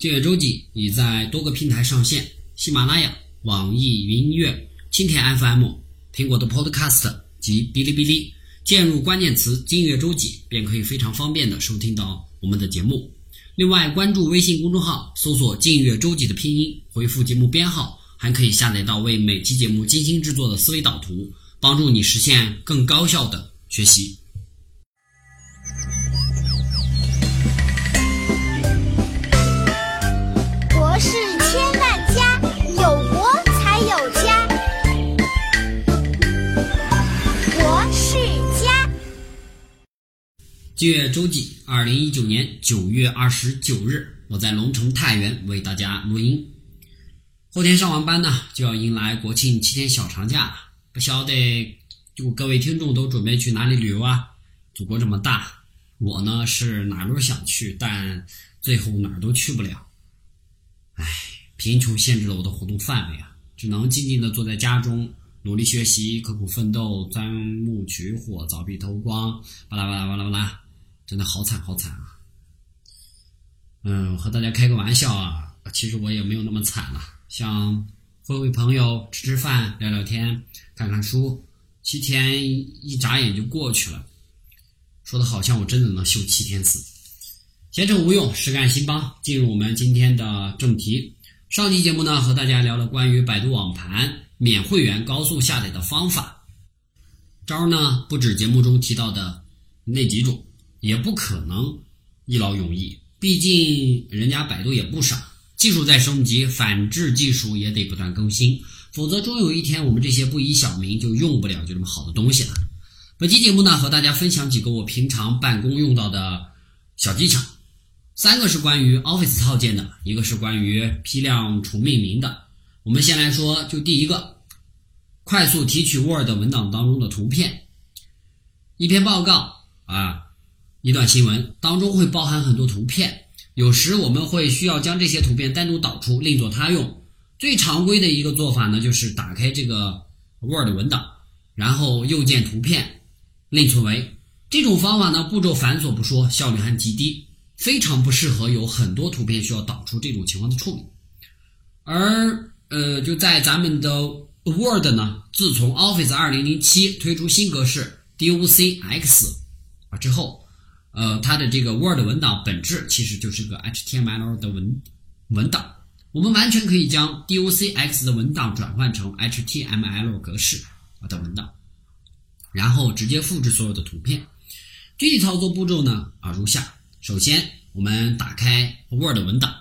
订阅周记已在多个平台上线：喜马拉雅、网易云音乐、蜻蜓 FM、苹果的 Podcast 及哔哩哔哩。键入关键词“订阅周记”，便可以非常方便的收听到我们的节目。另外，关注微信公众号，搜索“订阅周记”的拼音，回复节目编号，还可以下载到为每期节目精心制作的思维导图，帮助你实现更高效的学习。订阅周记，二零一九年九月二十九日，我在龙城太原为大家录音。后天上完班呢，就要迎来国庆七天小长假了。不晓得就各位听众都准备去哪里旅游啊？祖国这么大，我呢是哪儿都想去，但最后哪儿都去不了。唉，贫穷限制了我的活动范围啊，只能静静地坐在家中，努力学习，刻苦奋斗，钻木取火，凿壁偷光，巴拉巴拉巴拉巴拉，真的好惨好惨啊！嗯，和大家开个玩笑啊，其实我也没有那么惨了，像会会朋友，吃吃饭，聊聊天，看看书，七天一眨眼就过去了，说的好像我真的能休七天似的。闲扯无用，实干兴邦。进入我们今天的正题。上期节目呢，和大家聊了关于百度网盘免会员高速下载的方法。招呢，不止节目中提到的那几种，也不可能一劳永逸。毕竟人家百度也不傻，技术在升级，反制技术也得不断更新，否则终有一天我们这些不以小民就用不了就这么好的东西了。本期节目呢，和大家分享几个我平常办公用到的小技巧。三个是关于 Office 套件的，一个是关于批量重命名的。我们先来说，就第一个，快速提取 Word 文档当中的图片。一篇报告啊，一段新闻当中会包含很多图片，有时我们会需要将这些图片单独导出，另作他用。最常规的一个做法呢，就是打开这个 Word 文档，然后右键图片，另存为。这种方法呢，步骤繁琐不说，效率还极低。非常不适合有很多图片需要导出这种情况的处理，而呃，就在咱们的 Word 呢，自从 Office 2007推出新格式 DOCX 啊之后，呃，它的这个 Word 文档本质其实就是个 HTML 的文文档，我们完全可以将 DOCX 的文档转换成 HTML 格式的文档，然后直接复制所有的图片。具体操作步骤呢啊如下。首先，我们打开 Word 文档，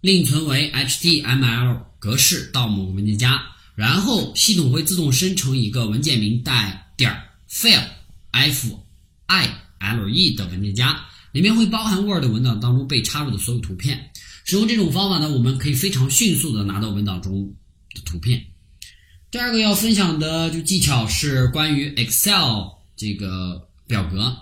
另存为 HTML 格式到某个文件夹，然后系统会自动生成一个文件名带点 file f i l e 的文件夹，里面会包含 Word 文档当中被插入的所有图片。使用这种方法呢，我们可以非常迅速的拿到文档中的图片。第二个要分享的就技巧是关于 Excel 这个表格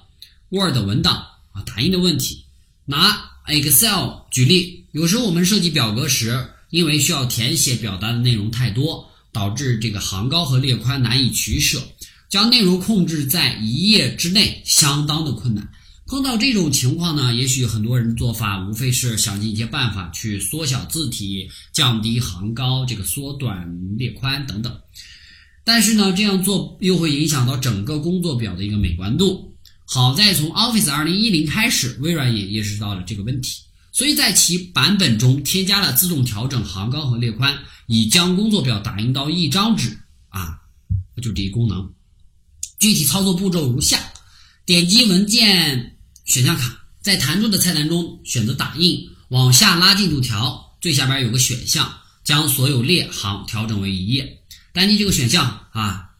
Word 文档。啊，打印的问题，拿 Excel 举例，有时候我们设计表格时，因为需要填写表达的内容太多，导致这个行高和列宽难以取舍，将内容控制在一页之内相当的困难。碰到这种情况呢，也许很多人做法无非是想尽一些办法去缩小字体、降低行高、这个缩短列宽等等，但是呢，这样做又会影响到整个工作表的一个美观度。好在从 Office 2010开始，微软也意识到了这个问题，所以在其版本中添加了自动调整行高和列宽，以将工作表打印到一张纸啊，就这一功能。具体操作步骤如下：点击文件选项卡，在弹出的菜单中选择打印，往下拉进度条，最下边有个选项，将所有列行调整为一页，单击这个选项啊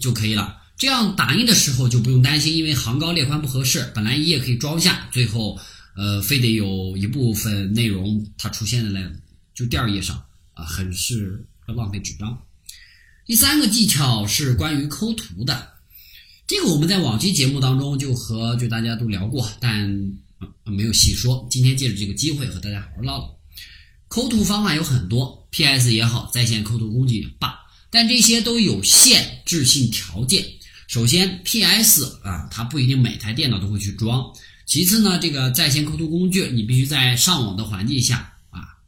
就可以了。这样打印的时候就不用担心，因为行高列宽不合适，本来一页可以装下，最后呃非得有一部分内容它出现在就第二页上啊，很是浪费纸张。第三个技巧是关于抠图的，这个我们在往期节目当中就和就大家都聊过，但没有细说。今天借着这个机会和大家好好唠唠。抠图方法有很多，PS 也好，在线抠图工具也罢，但这些都有限制性条件。首先，PS 啊，它不一定每台电脑都会去装。其次呢，这个在线抠图工具，你必须在上网的环境下啊，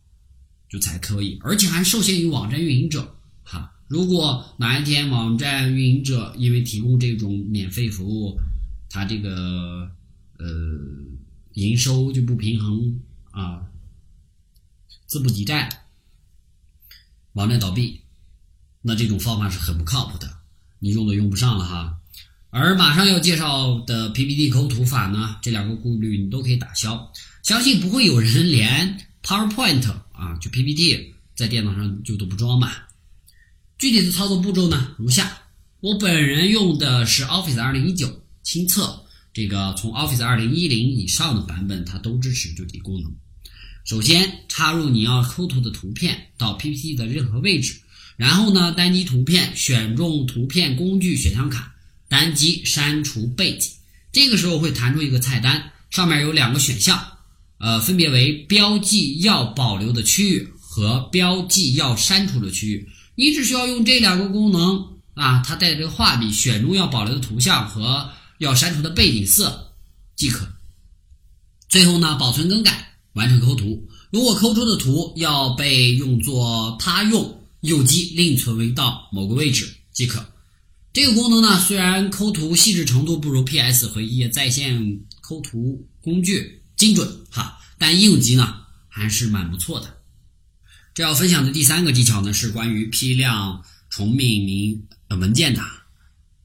就才可以，而且还受限于网站运营者哈。如果哪一天网站运营者因为提供这种免费服务，他这个呃营收就不平衡啊，资不抵债，网站倒闭，那这种方法是很不靠谱的，你用都用不上了哈。而马上要介绍的 PPT 抠图法呢，这两个顾虑你都可以打消，相信不会有人连 PowerPoint 啊，就 PPT 在电脑上就都不装吧。具体的操作步骤呢，如下：我本人用的是 Office 2019亲测，这个从 Office 2010以上的版本它都支持这个功能。首先插入你要抠图的图片到 PPT 的任何位置，然后呢单击图片，选中图片工具选项卡，单击删除背景。这个时候会弹出一个菜单，上面有两个选项，呃，分别为标记要保留的区域和标记要删除的区域。你只需要用这两个功能啊，它带这个画笔，选中要保留的图像和要删除的背景色即可。最后呢，保存更改，完成抠图。如果抠出的图要被用作他用，右击另存为到某个位置即可。这个功能呢，虽然抠图细致程度不如 PS 和一页在线抠图工具精准哈，但应急呢还是蛮不错的。这要分享的第三个技巧呢，是关于批量重命名文件的。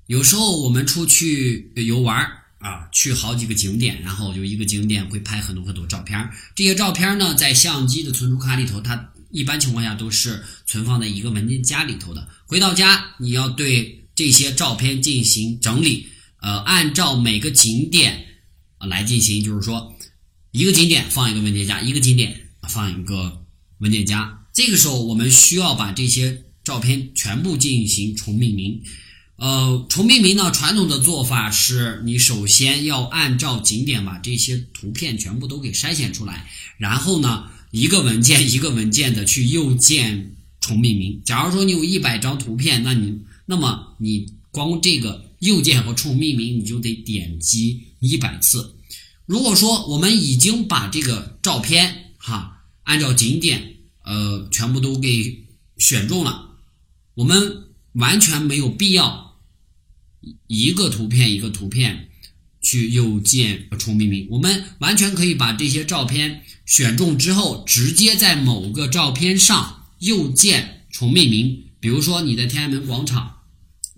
有时候我们出去游玩啊，去好几个景点，然后就一个景点会拍很多很多照片。这些照片呢，在相机的存储卡里头，它一般情况下都是存放在一个文件夹里头的。回到家，你要对这些照片进行整理，呃，按照每个景点来进行，就是说，一个景点放一个文件夹，一个景点放一个文件夹。这个时候，我们需要把这些照片全部进行重命名。呃，重命名呢，传统的做法是你首先要按照景点把这些图片全部都给筛选出来，然后呢，一个文件一个文件的去右键重命名。假如说你有一百张图片，那你那么你光这个右键和重命名你就得点击一百次。如果说我们已经把这个照片哈按照景点。呃，全部都给选中了，我们完全没有必要一个图片一个图片去右键重命名，我们完全可以把这些照片选中之后，直接在某个照片上右键重命名。比如说你在天安门广场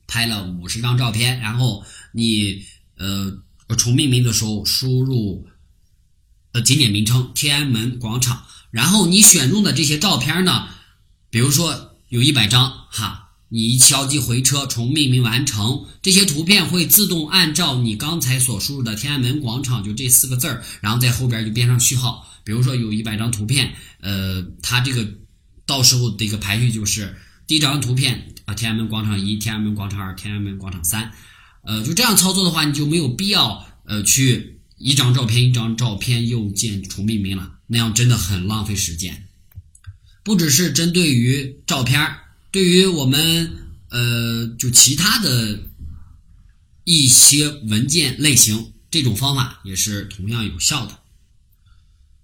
拍了五十张照片，然后你呃重命名的时候输入呃景点名称天安门广场。然后你选中的这些照片呢，比如说有一百张哈，你敲击回车重命名完成，这些图片会自动按照你刚才所输入的天安门广场就这四个字儿，然后在后边就编上序号。比如说有一百张图片，呃，它这个到时候的一个排序就是第一张图片啊，天安门广场一、天安门广场二、天安门广场三，呃，就这样操作的话，你就没有必要呃去。一张照片一张照片右键重命名了，那样真的很浪费时间。不只是针对于照片对于我们呃就其他的一些文件类型，这种方法也是同样有效的。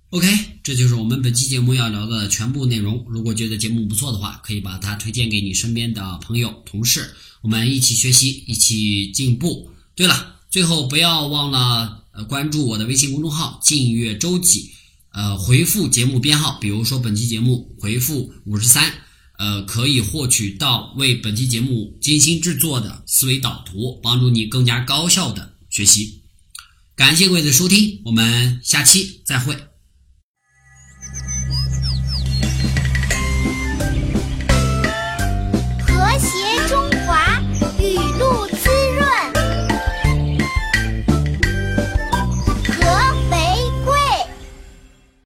OK，这就是我们本期节目要聊的全部内容。如果觉得节目不错的话，可以把它推荐给你身边的朋友、同事，我们一起学习，一起进步。对了，最后不要忘了。呃，关注我的微信公众号“静月周记”，呃，回复节目编号，比如说本期节目回复五十三，呃，可以获取到为本期节目精心制作的思维导图，帮助你更加高效的学习。感谢各位的收听，我们下期再会。